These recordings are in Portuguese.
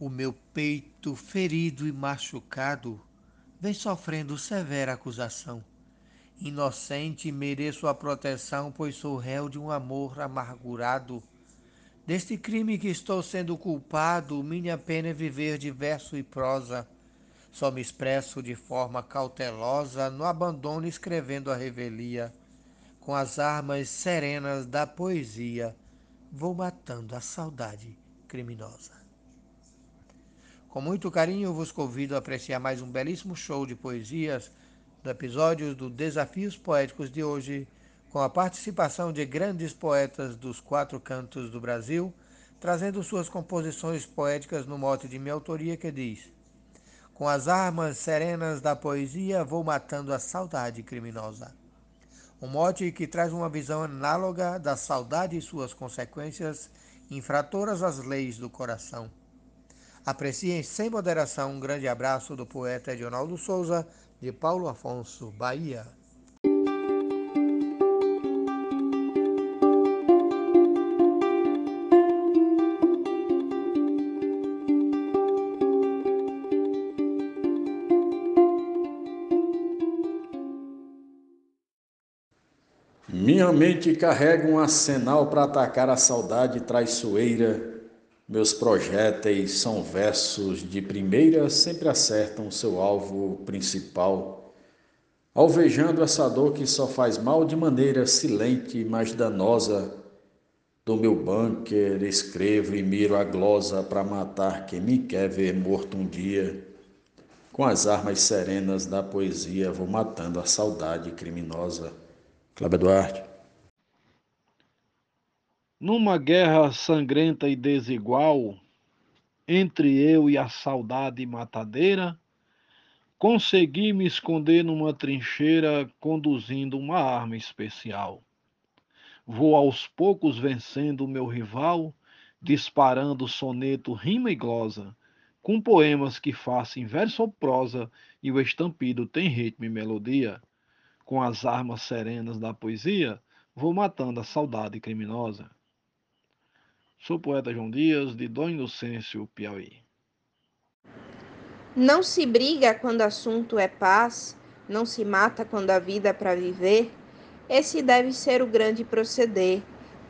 O meu peito ferido e machucado vem sofrendo severa acusação. Inocente mereço a proteção, pois sou réu de um amor amargurado. Deste crime que estou sendo culpado, minha pena é viver de verso e prosa. Só me expresso de forma cautelosa, no abandono escrevendo a revelia. Com as armas serenas da poesia, vou matando a saudade criminosa. Com muito carinho, vos convido a apreciar mais um belíssimo show de poesias do episódio do Desafios Poéticos de hoje, com a participação de grandes poetas dos quatro cantos do Brasil, trazendo suas composições poéticas no mote de minha autoria que diz: Com as armas serenas da poesia vou matando a saudade criminosa. Um mote que traz uma visão análoga da saudade e suas consequências infratoras às leis do coração Apreciem sem moderação um grande abraço do poeta Edionaldo Souza, de Paulo Afonso, Bahia. Minha mente carrega um arsenal para atacar a saudade traiçoeira meus projéteis são versos de primeira, sempre acertam seu alvo principal. Alvejando essa dor que só faz mal de maneira silente, mas danosa, do meu bunker escrevo e miro a glosa para matar quem me quer ver morto um dia. Com as armas serenas da poesia vou matando a saudade criminosa. Cláudio Duarte. Numa guerra sangrenta e desigual, entre eu e a saudade matadeira, consegui me esconder numa trincheira conduzindo uma arma especial. Vou aos poucos vencendo o meu rival, disparando soneto, rima e glosa, com poemas que façam verso ou prosa e o estampido tem ritmo e melodia. Com as armas serenas da poesia, vou matando a saudade criminosa. Sou poeta João Dias, de Dom Inocêncio, Piauí. Não se briga quando assunto é paz, não se mata quando a vida é para viver. Esse deve ser o grande proceder.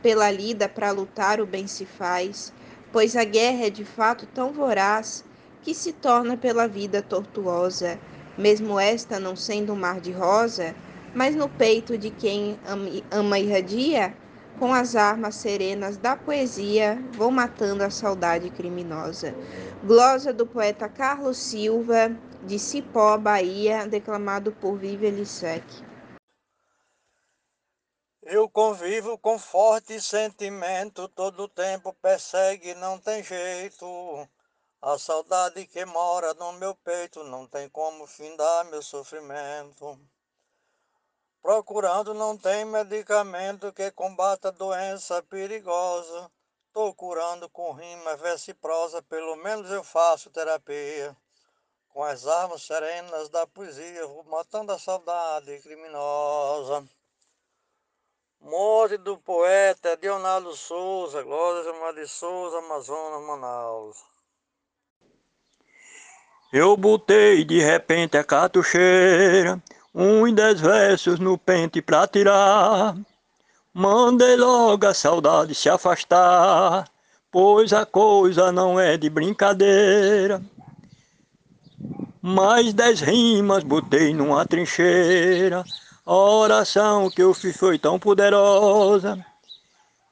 Pela lida para lutar o bem se faz, pois a guerra é de fato tão voraz que se torna pela vida tortuosa, mesmo esta não sendo um mar de rosa, mas no peito de quem ama, irradia, com as armas serenas da poesia, vou matando a saudade criminosa. Glosa do poeta Carlos Silva, de Cipó, Bahia, declamado por Vivian Lissec. Eu convivo com forte sentimento, todo tempo persegue, não tem jeito. A saudade que mora no meu peito não tem como findar meu sofrimento. Procurando não tem medicamento que combata doença perigosa. Tô curando com rima, verso e prosa, pelo menos eu faço terapia. Com as armas serenas da poesia, vou matando a saudade criminosa. Morte do poeta Dionaldo Souza, Glória de Souza, Amazonas, Manaus. Eu botei de repente a catucheira um e dez versos no pente pra tirar. Mandei logo a saudade se afastar, pois a coisa não é de brincadeira. Mais dez rimas botei numa trincheira, a oração que eu fiz foi tão poderosa,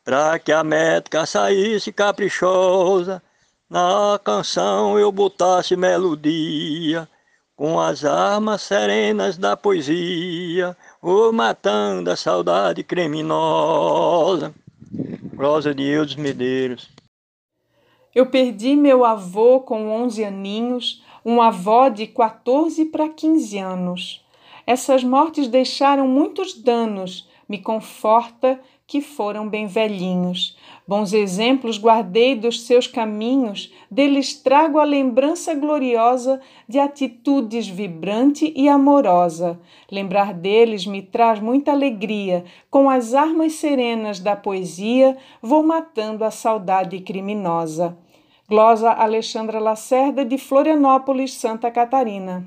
pra que a métrica saísse caprichosa, na canção eu botasse melodia, com as armas serenas da poesia, ou matando a saudade criminosa. Rosa de Eudes Medeiros. Eu perdi meu avô com 11 aninhos, uma avó de 14 para 15 anos. Essas mortes deixaram muitos danos, me conforta que foram bem velhinhos. Bons exemplos guardei dos seus caminhos, deles trago a lembrança gloriosa de atitudes vibrante e amorosa. Lembrar deles me traz muita alegria, com as armas serenas da poesia vou matando a saudade criminosa. Glosa Alexandra Lacerda, de Florianópolis, Santa Catarina.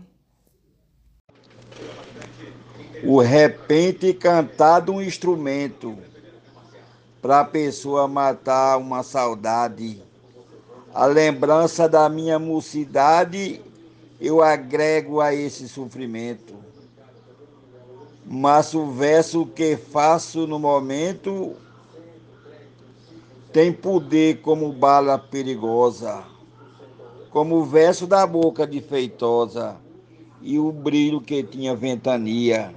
O repente cantado um instrumento para a pessoa matar uma saudade. A lembrança da minha mocidade eu agrego a esse sofrimento. Mas o verso que faço no momento tem poder como bala perigosa, como o verso da boca de feitosa e o brilho que tinha ventania,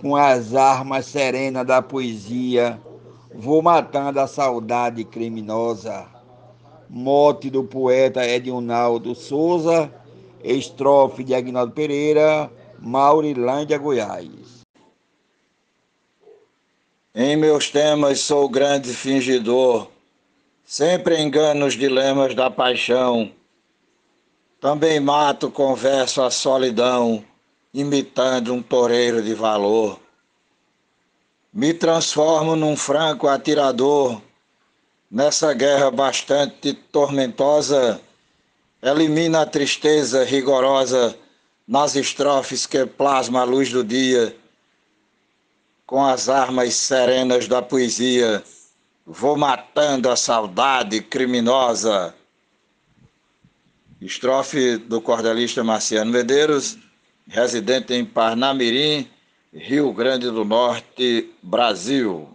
com as armas serenas da poesia, vou matando a saudade criminosa. Mote do poeta Edinaldo Souza, estrofe de Agnaldo Pereira, Maurilândia, Goiás. Em meus temas sou grande fingidor, Sempre engano os dilemas da paixão. Também mato com verso a solidão, imitando um toureiro de valor. Me transformo num franco atirador. Nessa guerra bastante tormentosa, elimina a tristeza rigorosa nas estrofes que plasma a luz do dia, com as armas serenas da poesia Vou matando a saudade criminosa. Estrofe do cordelista Marciano Medeiros, residente em Parnamirim, Rio Grande do Norte, Brasil.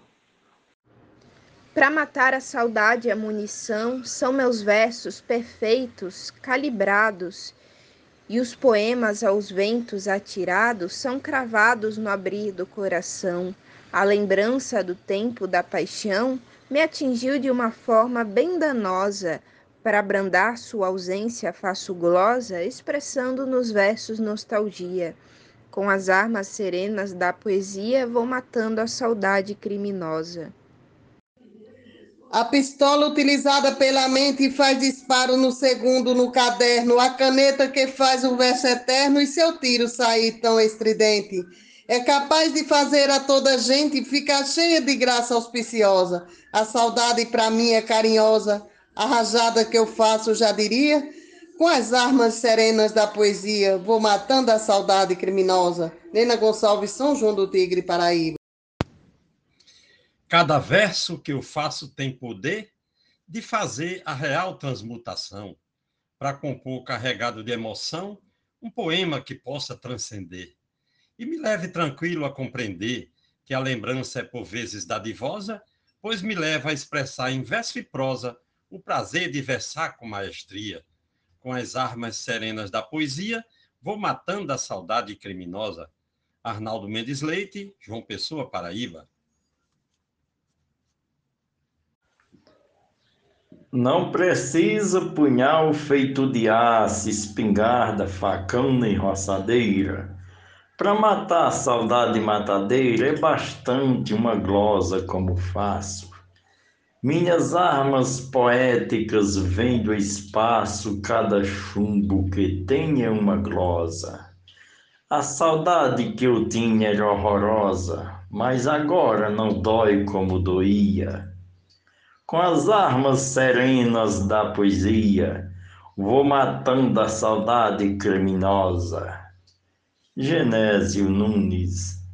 Para matar a saudade e a munição, são meus versos perfeitos, calibrados, e os poemas aos ventos atirados são cravados no abrir do coração. A lembrança do tempo da paixão me atingiu de uma forma bem danosa. Para abrandar sua ausência, faço glosa, expressando nos versos nostalgia. Com as armas serenas da poesia, vou matando a saudade criminosa. A pistola utilizada pela mente faz disparo no segundo no caderno, a caneta que faz o verso eterno e seu tiro sair tão estridente é capaz de fazer a toda gente ficar cheia de graça auspiciosa. A saudade para mim é carinhosa, a rajada que eu faço já diria, com as armas serenas da poesia, vou matando a saudade criminosa. Nena Gonçalves, São João do Tigre, Paraíba. Cada verso que eu faço tem poder de fazer a real transmutação, para compor carregado de emoção um poema que possa transcender e me leve tranquilo a compreender que a lembrança é por vezes dadivosa, pois me leva a expressar em verso e prosa o prazer de versar com maestria. Com as armas serenas da poesia, vou matando a saudade criminosa. Arnaldo Mendes Leite, João Pessoa, Paraíba. Não precisa punhal feito de aço, espingarda, facão nem roçadeira. Para matar a saudade matadeira é bastante uma glosa como faço. Minhas armas poéticas vêm do espaço, cada chumbo que tenha uma glosa. A saudade que eu tinha era horrorosa, mas agora não dói como doía. Com as armas serenas da poesia, vou matando a saudade criminosa Genésio Nunes.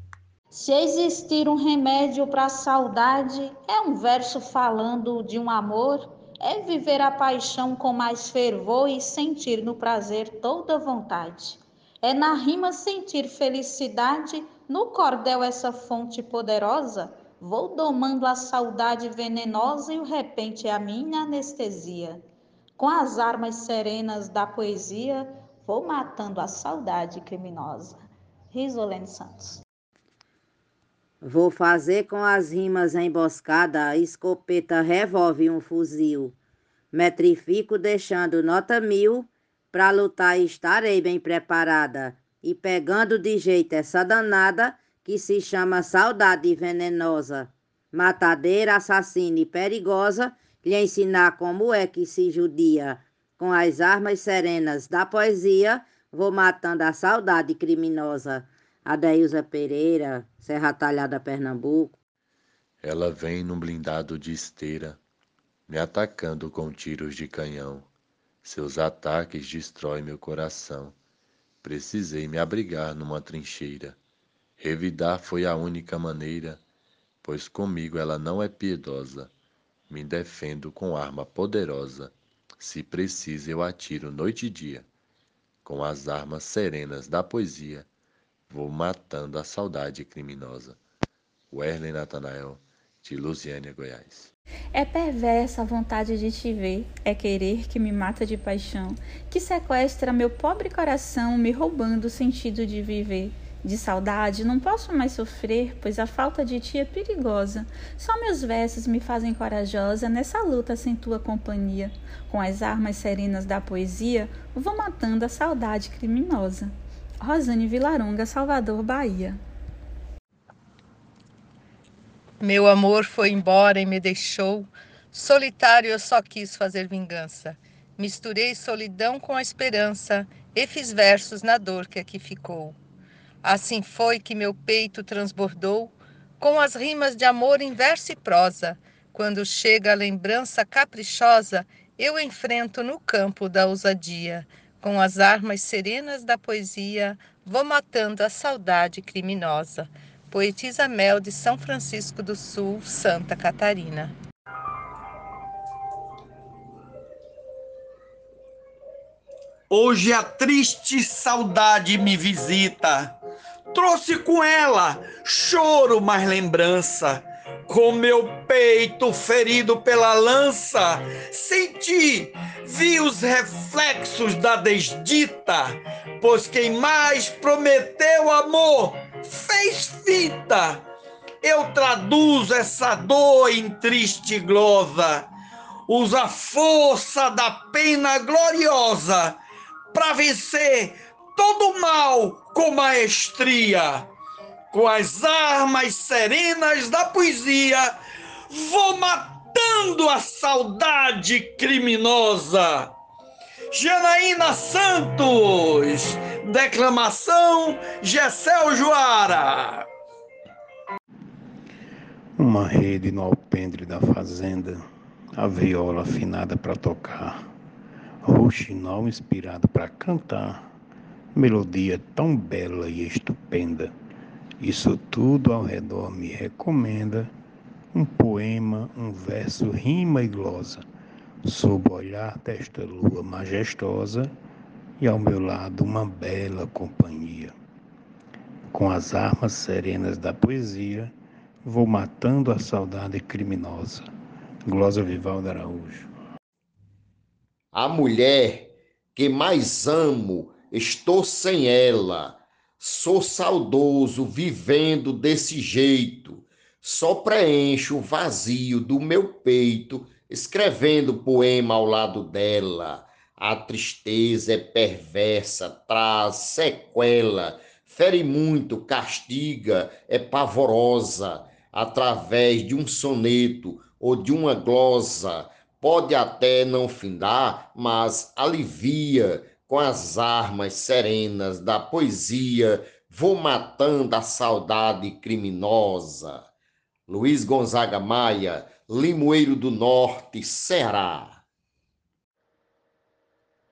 Se existir um remédio para a saudade, é um verso falando de um amor, é viver a paixão com mais fervor e sentir no prazer toda vontade. É na rima sentir felicidade, no cordel essa fonte poderosa. Vou domando a saudade venenosa e o repente é a minha anestesia. Com as armas serenas da poesia, Vou matando a saudade criminosa. Risolene Santos. Vou fazer com as rimas emboscada, escopeta, revólver e um fuzil. Metrifico deixando nota mil, pra lutar estarei bem preparada. E pegando de jeito essa danada, que se chama saudade venenosa. Matadeira, assassina e perigosa, lhe ensinar como é que se judia com as armas serenas da poesia, vou matando a saudade criminosa. Adeilza Pereira, Serra Talhada, Pernambuco. Ela vem num blindado de esteira, me atacando com tiros de canhão. Seus ataques destroem meu coração. Precisei me abrigar numa trincheira. Revidar foi a única maneira, pois comigo ela não é piedosa. Me defendo com arma poderosa. Se precisa, eu atiro noite e dia. Com as armas serenas da poesia, vou matando a saudade criminosa. Werley Natanael, de Lusiânia, Goiás. É perversa a vontade de te ver, é querer que me mata de paixão, que sequestra meu pobre coração, me roubando o sentido de viver. De saudade não posso mais sofrer, pois a falta de ti é perigosa. Só meus versos me fazem corajosa nessa luta sem tua companhia. Com as armas serenas da poesia, vou matando a saudade criminosa. Rosane Vilaronga, Salvador, Bahia. Meu amor foi embora e me deixou. Solitário eu só quis fazer vingança. Misturei solidão com a esperança e fiz versos na dor que aqui ficou. Assim foi que meu peito transbordou com as rimas de amor em verso e prosa. Quando chega a lembrança caprichosa, eu enfrento no campo da ousadia. Com as armas serenas da poesia, vou matando a saudade criminosa. Poetisa Mel de São Francisco do Sul, Santa Catarina. Hoje a triste saudade me visita. Trouxe com ela choro, mais lembrança. Com meu peito ferido pela lança, senti, vi os reflexos da desdita, pois quem mais prometeu amor fez fita. Eu traduzo essa dor em triste glosa. Usa a força da pena gloriosa para vencer todo mal com maestria. Com as armas serenas da poesia, vou matando a saudade criminosa. Janaína Santos, declamação Gessel Joara. Uma rede no alpendre da fazenda, a viola afinada para tocar, roxinol inspirado para cantar, melodia tão bela e estupenda. Isso tudo ao redor me recomenda um poema, um verso, rima e glosa sob o olhar desta lua majestosa e ao meu lado uma bela companhia. Com as armas serenas da poesia, vou matando a saudade criminosa. Glosa Vivaldo Araújo. A mulher que mais amo, estou sem ela. Sou saudoso vivendo desse jeito. Só preencho o vazio do meu peito escrevendo poema ao lado dela. A tristeza é perversa, traz sequela, fere muito, castiga, é pavorosa. Através de um soneto ou de uma glosa, pode até não findar, mas alivia com as armas serenas da poesia, vou matando a saudade criminosa. Luiz Gonzaga Maia, Limoeiro do Norte, Ceará.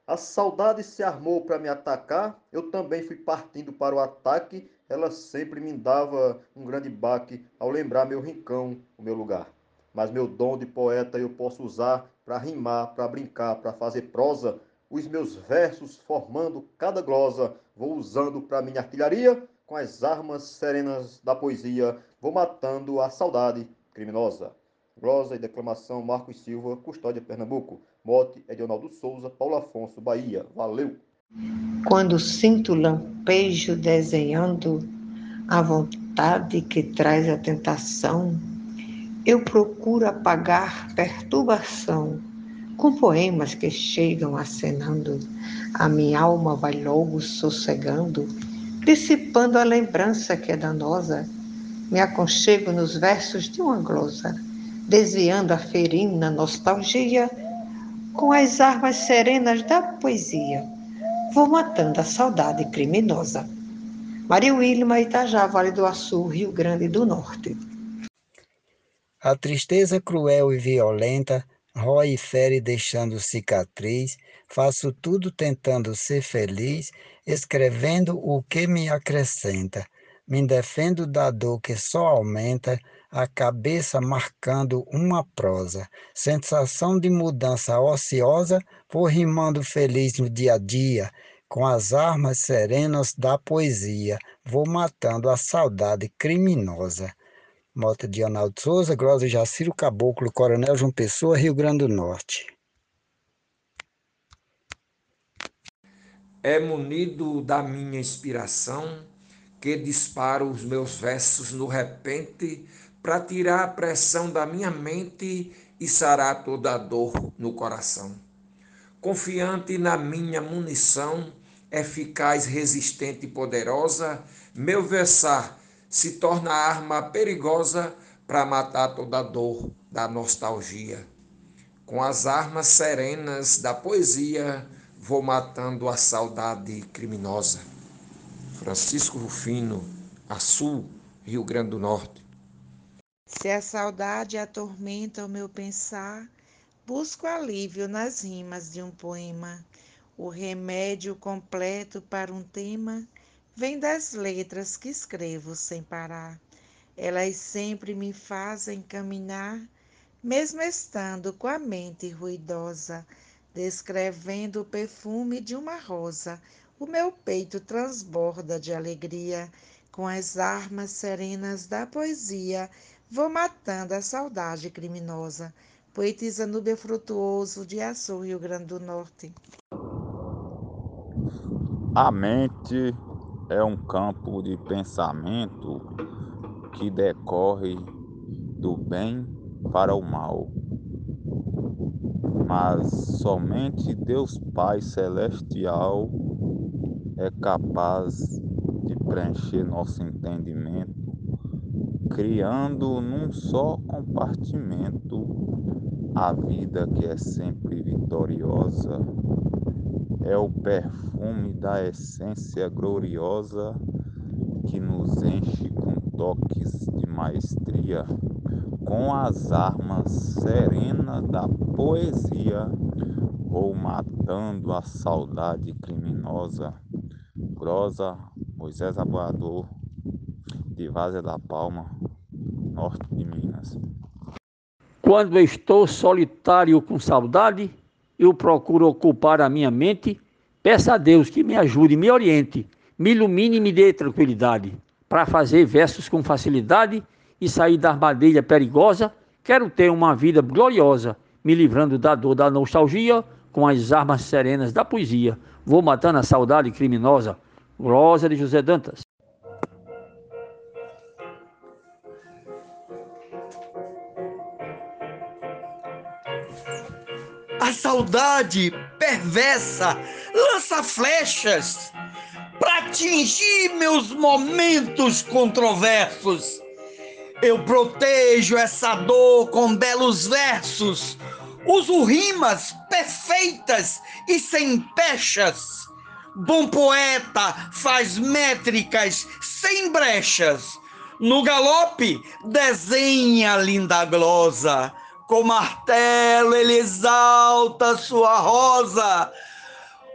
A saudade se armou para me atacar, eu também fui partindo para o ataque, ela sempre me dava um grande baque ao lembrar meu rincão, o meu lugar. Mas meu dom de poeta eu posso usar para rimar, para brincar, para fazer prosa, os meus versos formando cada glosa, vou usando para minha artilharia, com as armas serenas da poesia, vou matando a saudade criminosa. Glosa e declamação Marcos Silva, Custódia Pernambuco. Mote Edionaldo Souza, Paulo Afonso, Bahia. Valeu! Quando sinto lampejo desenhando a vontade que traz a tentação, eu procuro apagar perturbação com poemas que chegam acenando. A minha alma vai logo sossegando, dissipando a lembrança que é danosa. Me aconchego nos versos de uma glosa desviando a ferina nostalgia com as armas serenas da poesia. Vou matando a saudade criminosa. Maria Wilma, Itajá, Vale do Açu, Rio Grande do Norte. A tristeza cruel e violenta rói e fere deixando cicatriz, faço tudo tentando ser feliz, escrevendo o que me acrescenta, me defendo da dor que só aumenta, a cabeça marcando uma prosa, sensação de mudança ociosa, vou rimando feliz no dia a dia, com as armas serenas da poesia, vou matando a saudade criminosa. Mota de Arnaldo Souza, Grosa Jaciro Caboclo, Coronel João Pessoa, Rio Grande do Norte. É munido da minha inspiração que disparo os meus versos no repente para tirar a pressão da minha mente e sarar toda a dor no coração. Confiante na minha munição, eficaz, resistente e poderosa, meu versar se torna arma perigosa para matar toda a dor da nostalgia. Com as armas serenas da poesia, vou matando a saudade criminosa. Francisco Rufino, Açu, Rio Grande do Norte. Se a saudade atormenta o meu pensar, busco alívio nas rimas de um poema. O remédio completo para um tema vem das letras que escrevo sem parar. Elas sempre me fazem caminhar, mesmo estando com a mente ruidosa, descrevendo o perfume de uma rosa. O meu peito transborda de alegria, com as armas serenas da poesia, vou matando a saudade criminosa. Poetisa Núbia Frutuoso, de Açu, Rio Grande do Norte. A mente é um campo de pensamento que decorre do bem para o mal. Mas somente Deus Pai Celestial é capaz de preencher nosso entendimento, criando num só compartimento a vida que é sempre vitoriosa é o perfume da essência gloriosa que nos enche com toques de maestria, com as armas serenas da poesia, vou matando a saudade criminosa. Grosa, Moisés Aboador, de Várzea da Palma, norte de Minas. Quando estou solitário com saudade, eu procuro ocupar a minha mente, peço a Deus que me ajude, me oriente, me ilumine e me dê tranquilidade para fazer versos com facilidade e sair da armadilha perigosa. Quero ter uma vida gloriosa, me livrando da dor da nostalgia com as armas serenas da poesia. Vou matando a saudade criminosa. Rosa de José Dantas. A saudade perversa lança flechas para atingir meus momentos controversos. Eu protejo essa dor com belos versos, uso rimas perfeitas e sem pechas. Bom poeta faz métricas sem brechas. No galope desenha linda glosa com martelo ele exalta sua rosa.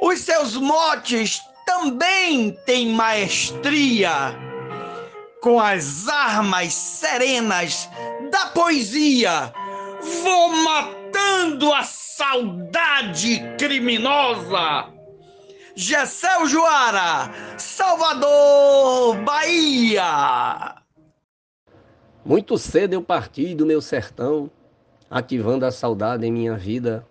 Os seus motes também têm maestria. Com as armas serenas da poesia, vou matando a saudade criminosa. Gessel Joara, Salvador, Bahia. Muito cedo eu parti do meu sertão ativando a saudade em minha vida,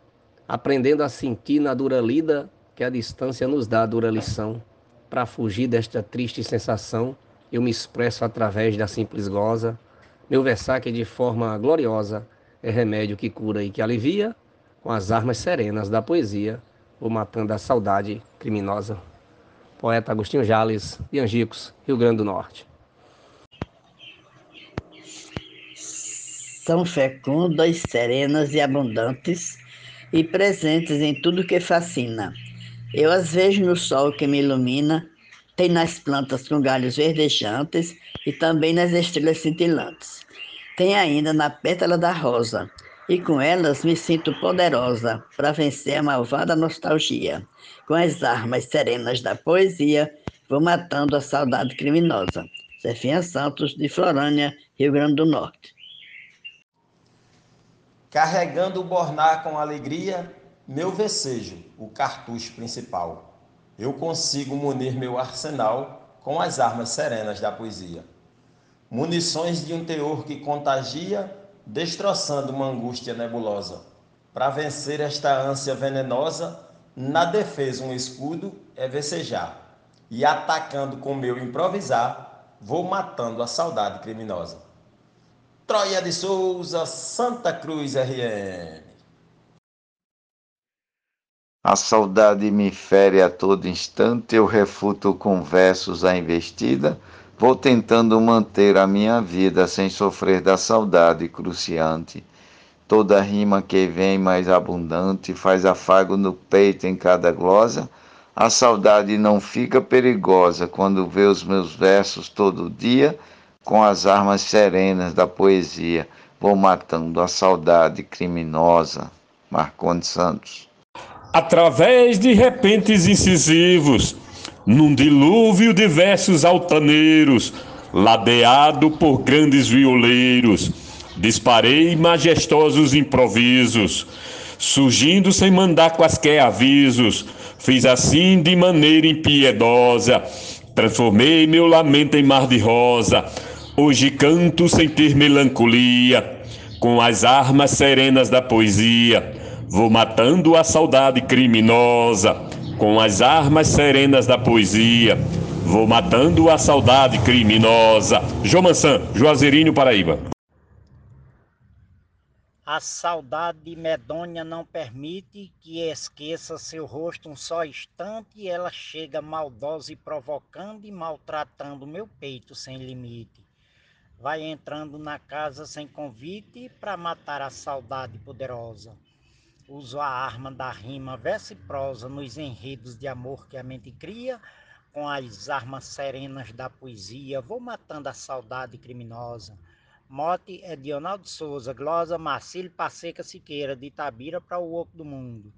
aprendendo a sentir na dura lida que a distância nos dá a dura lição. Para fugir desta triste sensação, eu me expresso através da simples goza. Meu versaque de forma gloriosa é remédio que cura e que alivia, com as armas serenas da poesia, vou matando a saudade criminosa. Poeta Agostinho Jales, de Angicos, Rio Grande do Norte. São fecundas, serenas e abundantes e presentes em tudo que fascina. Eu as vejo no sol que me ilumina, tem nas plantas com galhos verdejantes e também nas estrelas cintilantes. Tem ainda na pétala da rosa, e com elas me sinto poderosa para vencer a malvada nostalgia. Com as armas serenas da poesia, vou matando a saudade criminosa. Zefinha Santos, de Florânia, Rio Grande do Norte. Carregando o bornar com alegria, meu vecejo, o cartucho principal. Eu consigo munir meu arsenal com as armas serenas da poesia. Munições de um teor que contagia destroçando uma angústia nebulosa. Para vencer esta ânsia venenosa, na defesa um escudo é vecejar, e atacando com meu improvisar, vou matando a saudade criminosa. Troia de Souza, Santa Cruz RN. A saudade me fere a todo instante, eu refuto com versos a investida Vou tentando manter a minha vida sem sofrer da saudade cruciante. Toda rima que vem mais abundante faz afago no peito em cada glosa. A saudade não fica perigosa quando vê os meus versos todo dia com as armas serenas da poesia. Vou matando a saudade criminosa. Marcondes Santos. Através de repentes incisivos, num dilúvio de versos altaneiros, ladeado por grandes violeiros, disparei majestosos improvisos, surgindo sem mandar quaisquer avisos, fiz assim de maneira impiedosa, transformei meu lamento em mar de rosa, hoje canto sem ter melancolia, com as armas serenas da poesia, vou matando a saudade criminosa com as armas serenas da poesia, vou matando a saudade criminosa. Jomansan, Juazeirinho, Paraíba. A saudade medonha não permite que esqueça seu rosto um só instante, ela chega maldosa e provocando e maltratando meu peito sem limite. Vai entrando na casa sem convite para matar a saudade poderosa. Uso a arma da rima, verso e prosa nos enredos de amor que a mente cria, com as armas serenas da poesia, vou matando a saudade criminosa. Mote é Dionaldo Souza, glosa Marcílio Passeca Siqueira, de Itabira para o Oco do Mundo.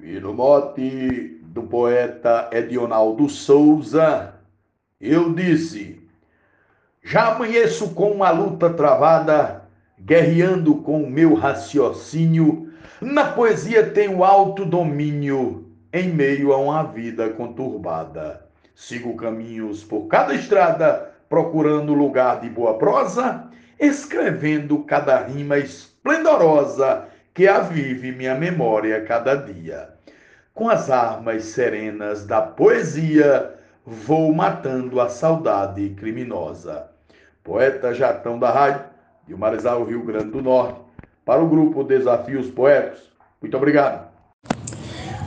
E no mote do poeta Edionaldo Souza, eu disse: Já amanheço com uma luta travada guerreando com o meu raciocínio, na poesia tenho alto domínio em meio a uma vida conturbada. Sigo caminhos por cada estrada, procurando lugar de boa prosa, escrevendo cada rima esplendorosa que avive minha memória cada dia. Com as armas serenas da poesia, vou matando a saudade criminosa. Poeta Jatão da Rádio, de Marizal, Rio Grande do Norte, para o grupo Desafios Poetas. Muito obrigado.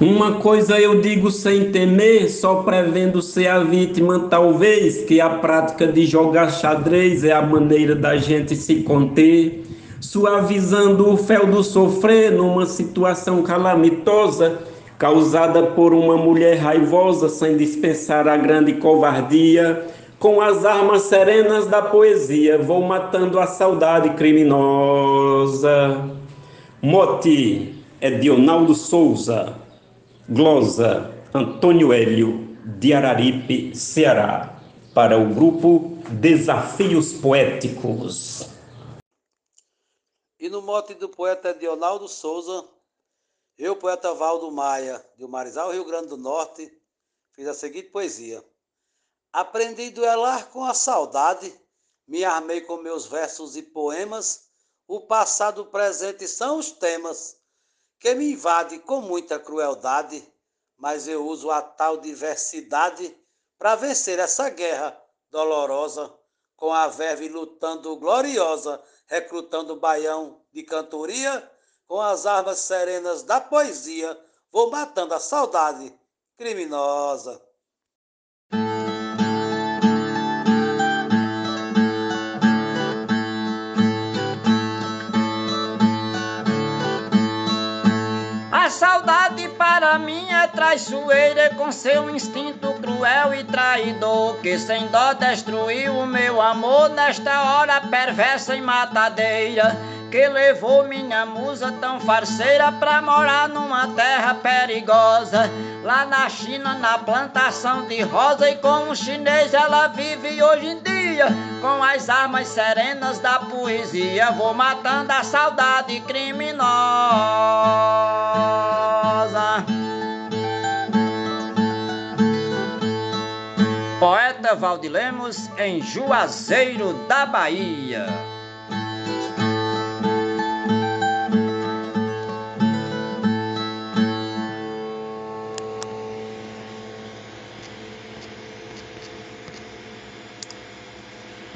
Uma coisa eu digo sem temer, só prevendo ser a vítima, talvez, que a prática de jogar xadrez é a maneira da gente se conter, suavizando o fel do sofrer numa situação calamitosa, causada por uma mulher raivosa, sem dispensar a grande covardia com as armas serenas da poesia, vou matando a saudade criminosa. Mote é Dionaldo Souza. Glosa Antônio Hélio, de Araripe, Ceará. Para o grupo Desafios Poéticos. E no mote do poeta Dionaldo Souza, eu, poeta Valdo Maia, de Marizal, Rio Grande do Norte, fiz a seguinte poesia. Aprendi a duelar com a saudade, me armei com meus versos e poemas, o passado o presente são os temas que me invade com muita crueldade, mas eu uso a tal diversidade para vencer essa guerra dolorosa, com a verve lutando gloriosa, recrutando o baião de cantoria, com as armas serenas da poesia, vou matando a saudade criminosa. Mim é traiçoeira com seu instinto cruel e traidor que sem dó destruiu o meu amor nesta hora perversa e matadeira que levou minha musa tão farceira pra morar numa terra perigosa. Lá na China, na plantação de rosa, e com um chinês ela vive hoje em dia. Com as armas serenas da poesia, vou matando a saudade criminosa. Valdilemos em Juazeiro da Bahia.